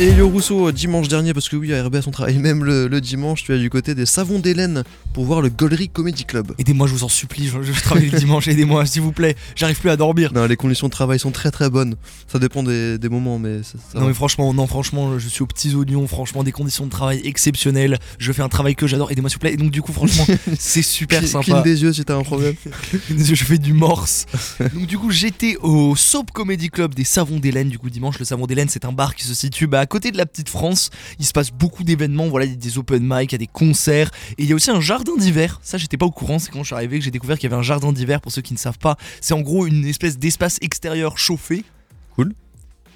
Et le Rousseau, dimanche dernier, parce que oui, à RBS on travaille même le, le dimanche, tu es du côté des Savons d'Hélène pour voir le Gollery Comedy Club. Aidez-moi, je vous en supplie, je, je travaille le dimanche, aidez-moi, s'il vous plaît, j'arrive plus à dormir. Non, les conditions de travail sont très très bonnes. Ça dépend des, des moments, mais ça, ça Non va. mais franchement, non franchement, je suis aux petits oignons, franchement des conditions de travail exceptionnelles. Je fais un travail que j'adore, aidez-moi s'il vous plaît. Et donc du coup franchement, c'est super sympa. Cligne des yeux si t'as un problème. je fais du morse. Donc du coup j'étais au Soap Comedy Club des Savons d'Hélène. Du coup dimanche le Savon d'Hélène c'est un bar qui se situe bah, à côté de la petite France. Il se passe beaucoup d'événements, voilà il y a des open mic, il y a des concerts et il y a aussi un jardin d'hiver. Ça j'étais pas au courant, c'est quand je suis arrivé que j'ai découvert qu'il y avait un jardin d'hiver. Pour ceux qui ne savent pas, c'est en gros une espèce d'espace extérieur chauffé. Cool.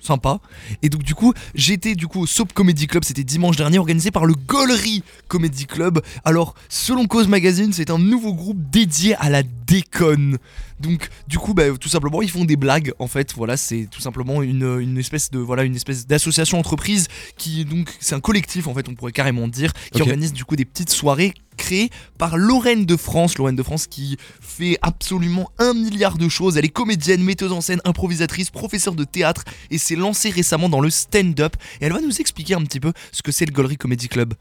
Sympa. Et donc du coup, j'étais du coup au Soap Comedy Club, c'était dimanche dernier, organisé par le Gollery Comedy Club. Alors, selon Cause Magazine, c'est un nouveau groupe dédié à la déconne. Donc, du coup, bah, tout simplement, ils font des blagues. En fait, voilà, c'est tout simplement une, une espèce de voilà une espèce d'association entreprise qui donc c'est un collectif en fait, on pourrait carrément dire, qui organise du coup des petites soirées créées par Lorraine de France. Lorraine de France qui fait absolument un milliard de choses. Elle est comédienne, metteuse en scène, improvisatrice, professeure de théâtre et s'est lancée récemment dans le stand-up. Et elle va nous expliquer un petit peu ce que c'est le Gollery Comedy Club.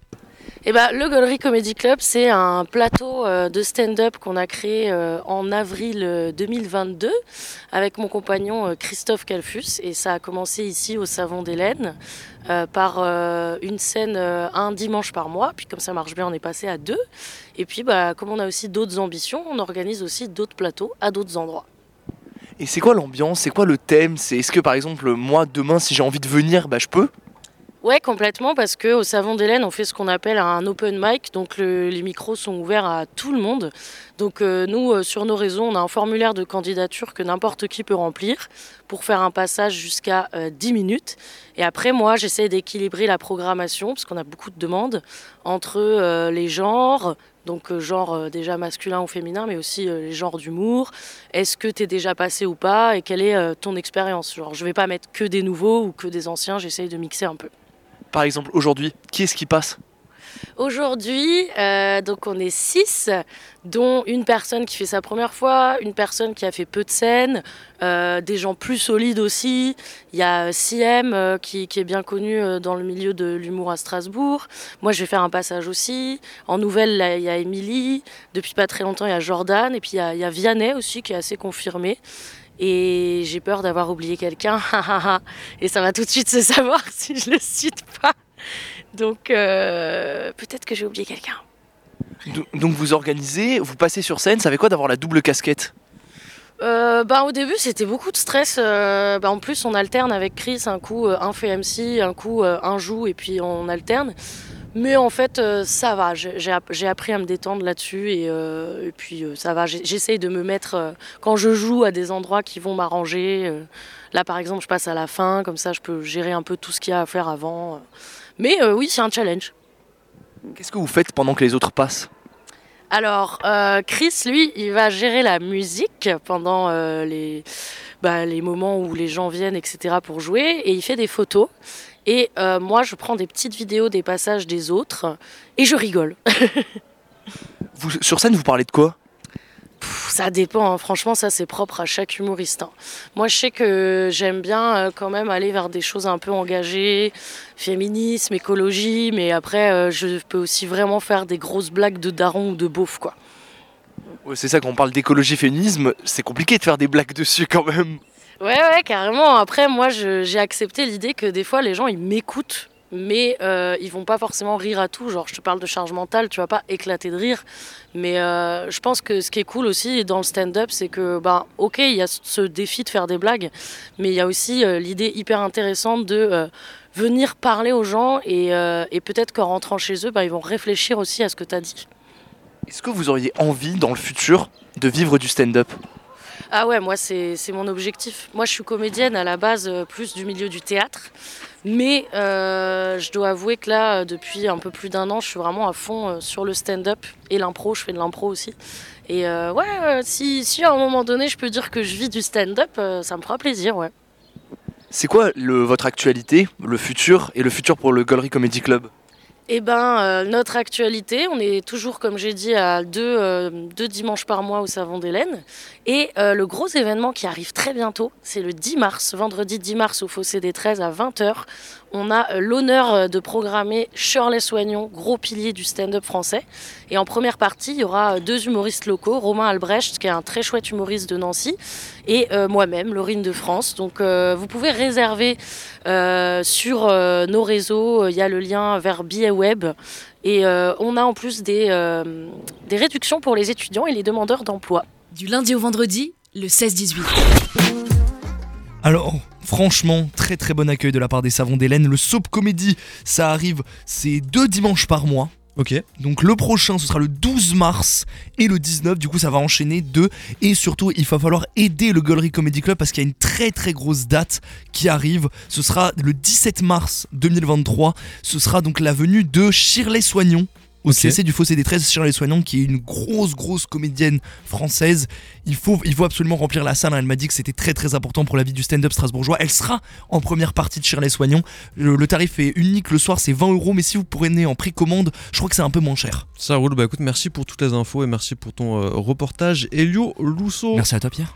Eh ben, le Gollery Comedy Club, c'est un plateau euh, de stand-up qu'on a créé euh, en avril euh, 2022 avec mon compagnon euh, Christophe Calfus. Et ça a commencé ici au Savon d'Hélène euh, par euh, une scène euh, un dimanche par mois. Puis comme ça marche bien, on est passé à deux. Et puis, bah, comme on a aussi d'autres ambitions, on organise aussi d'autres plateaux à d'autres endroits. Et c'est quoi l'ambiance? C'est quoi le thème? Est-ce que par exemple moi demain si j'ai envie de venir, bah je peux? Ouais, complètement, parce que au Savon d'Hélène, on fait ce qu'on appelle un open mic, donc le- les micros sont ouverts à tout le monde. Donc euh, nous, euh, sur nos réseaux, on a un formulaire de candidature que n'importe qui peut remplir pour faire un passage jusqu'à euh, 10 minutes. Et après, moi, j'essaie d'équilibrer la programmation, parce qu'on a beaucoup de demandes, entre euh, les genres, donc genre déjà masculin ou féminin, mais aussi les genres d'humour. Est-ce que tu es déjà passé ou pas? Et quelle est ton expérience? Genre, je vais pas mettre que des nouveaux ou que des anciens, j'essaye de mixer un peu. Par exemple aujourd'hui, qui est-ce qui passe? Aujourd'hui, euh, donc on est six, dont une personne qui fait sa première fois, une personne qui a fait peu de scènes, euh, des gens plus solides aussi. Il y a CM euh, qui, est bien connu dans le milieu de l'humour à Strasbourg. Moi, je vais faire un passage aussi. En nouvelle, là, il y a Émilie. Depuis pas très longtemps, il y a Jordan. Et puis il y a, il y a Vianney aussi qui est assez confirmé. Et j'ai peur d'avoir oublié quelqu'un. Et ça va tout de suite se savoir si je le cite pas. Donc euh, peut-être que j'ai oublié quelqu'un. Do- Donc vous organisez, vous passez sur scène, ça fait quoi d'avoir la double casquette? Euh, bah, au début, c'était beaucoup de stress. euh, bah, en plus, on alterne avec Chris. Un coup, un fait MC, un coup, un joue, et puis on alterne. Mais en fait, euh, ça va. J'ai j'ai app- j'ai appris à me détendre là-dessus. Et, euh, puis, euh, ça va. J'essaye de me mettre, quand je joue, à des endroits qui vont m'arranger. là, par exemple, je passe à la fin. Comme ça, je peux gérer un peu tout ce qu'il y a à faire avant. Mais oui, c'est un challenge. Qu'est-ce que vous faites pendant que les autres passent? Alors, euh, Chris, lui, il va gérer la musique pendant euh, les, bah, les moments où les gens viennent, etc., pour jouer, et il fait des photos. Et euh, moi, je prends des petites vidéos des passages des autres, et je rigole. Sur scène, vous parlez de quoi? Ça dépend, hein. franchement, ça c'est propre à chaque humoriste. hein. Moi, je sais que j'aime bien euh, quand même aller vers des choses un peu engagées, féminisme, écologie, mais après, euh, je peux aussi vraiment faire des grosses blagues de daron ou de beauf, quoi. Ouais, C'est ça quand on parle d'écologie féminisme, c'est compliqué de faire des blagues dessus quand même. Ouais, ouais, carrément. Après, moi, j'ai accepté l'idée que des fois, les gens, ils m'écoutent, mais euh, ils vont pas forcément rire à tout. Genre, je te parle de charge mentale, tu vas pas éclater de rire. Mais euh, je pense que ce qui est cool aussi dans le stand-up, c'est que, bah, ok, il y a ce défi de faire des blagues, mais il y a aussi euh, l'idée hyper intéressante de euh, venir parler aux gens et, peut-être qu'en rentrant chez eux, bah, ils vont réfléchir aussi à ce que tu as dit. Est-ce que vous auriez envie dans le futur de vivre du stand-up? Ah ouais, moi c'est mon objectif. Moi je suis comédienne à la base euh, plus du milieu du théâtre. Mais euh, je dois avouer que là, euh, depuis un peu plus d'un an, je suis vraiment à fond sur le stand-up et l'impro. Je fais de l'impro aussi. Et ouais, si, si à un moment donné je peux dire que je vis du stand-up, ça me fera plaisir. C'est quoi votre actualité, le futur et le futur pour le Gollery Comedy Club? Eh ben, euh, notre actualité, on est toujours, comme j'ai dit, à deux, euh, dimanches par mois au Savon d'Hélène. Et euh, le gros événement qui arrive très bientôt, c'est le 10 mars, vendredi 10 mars au Fossé des 13 à 20h. On a euh, l'honneur de programmer Shirley Soignon, gros pilier du stand-up français. Et en première partie, il y aura deux humoristes locaux, Romain Albrecht, qui est un très chouette humoriste de Nancy, et moi-même, Laurine de France. Donc vous pouvez réserver sur nos réseaux, il y a le lien vers Billet Web. Et euh, on a en plus des, euh, des réductions pour les étudiants et les demandeurs d'emploi. Du lundi au vendredi, le 16-18. Alors, franchement, très très bon accueil de la part des savons d'Hélène. Le Soap Comedy, ça arrive, c'est deux dimanches par mois. Ok. Donc le prochain, ce sera le 12 mars et le 19. Du coup, ça va enchaîner deux. Et surtout, il va falloir aider le Gollery Comedy Club parce qu'il y a une très très grosse date qui arrive. Ce sera le 17 mars 2023. Ce sera donc la venue de Shirley Soignon. Au Ok. CSC du Fossé des 13, Shirley Soignon, qui est une grosse, grosse comédienne française. Il faut, il faut absolument remplir la salle. hein. Elle m'a dit que c'était très, très important pour la vie du stand-up strasbourgeois. Elle sera en première partie de Shirley Soignon. Le, le tarif est unique le soir, c'est 20 euros. Mais si vous prenez en précommande, je crois que c'est un peu moins cher. Ça roule. Bah écoute, merci pour toutes les infos et merci pour ton euh, reportage. Elio Lousseau. Merci à toi, Pierre.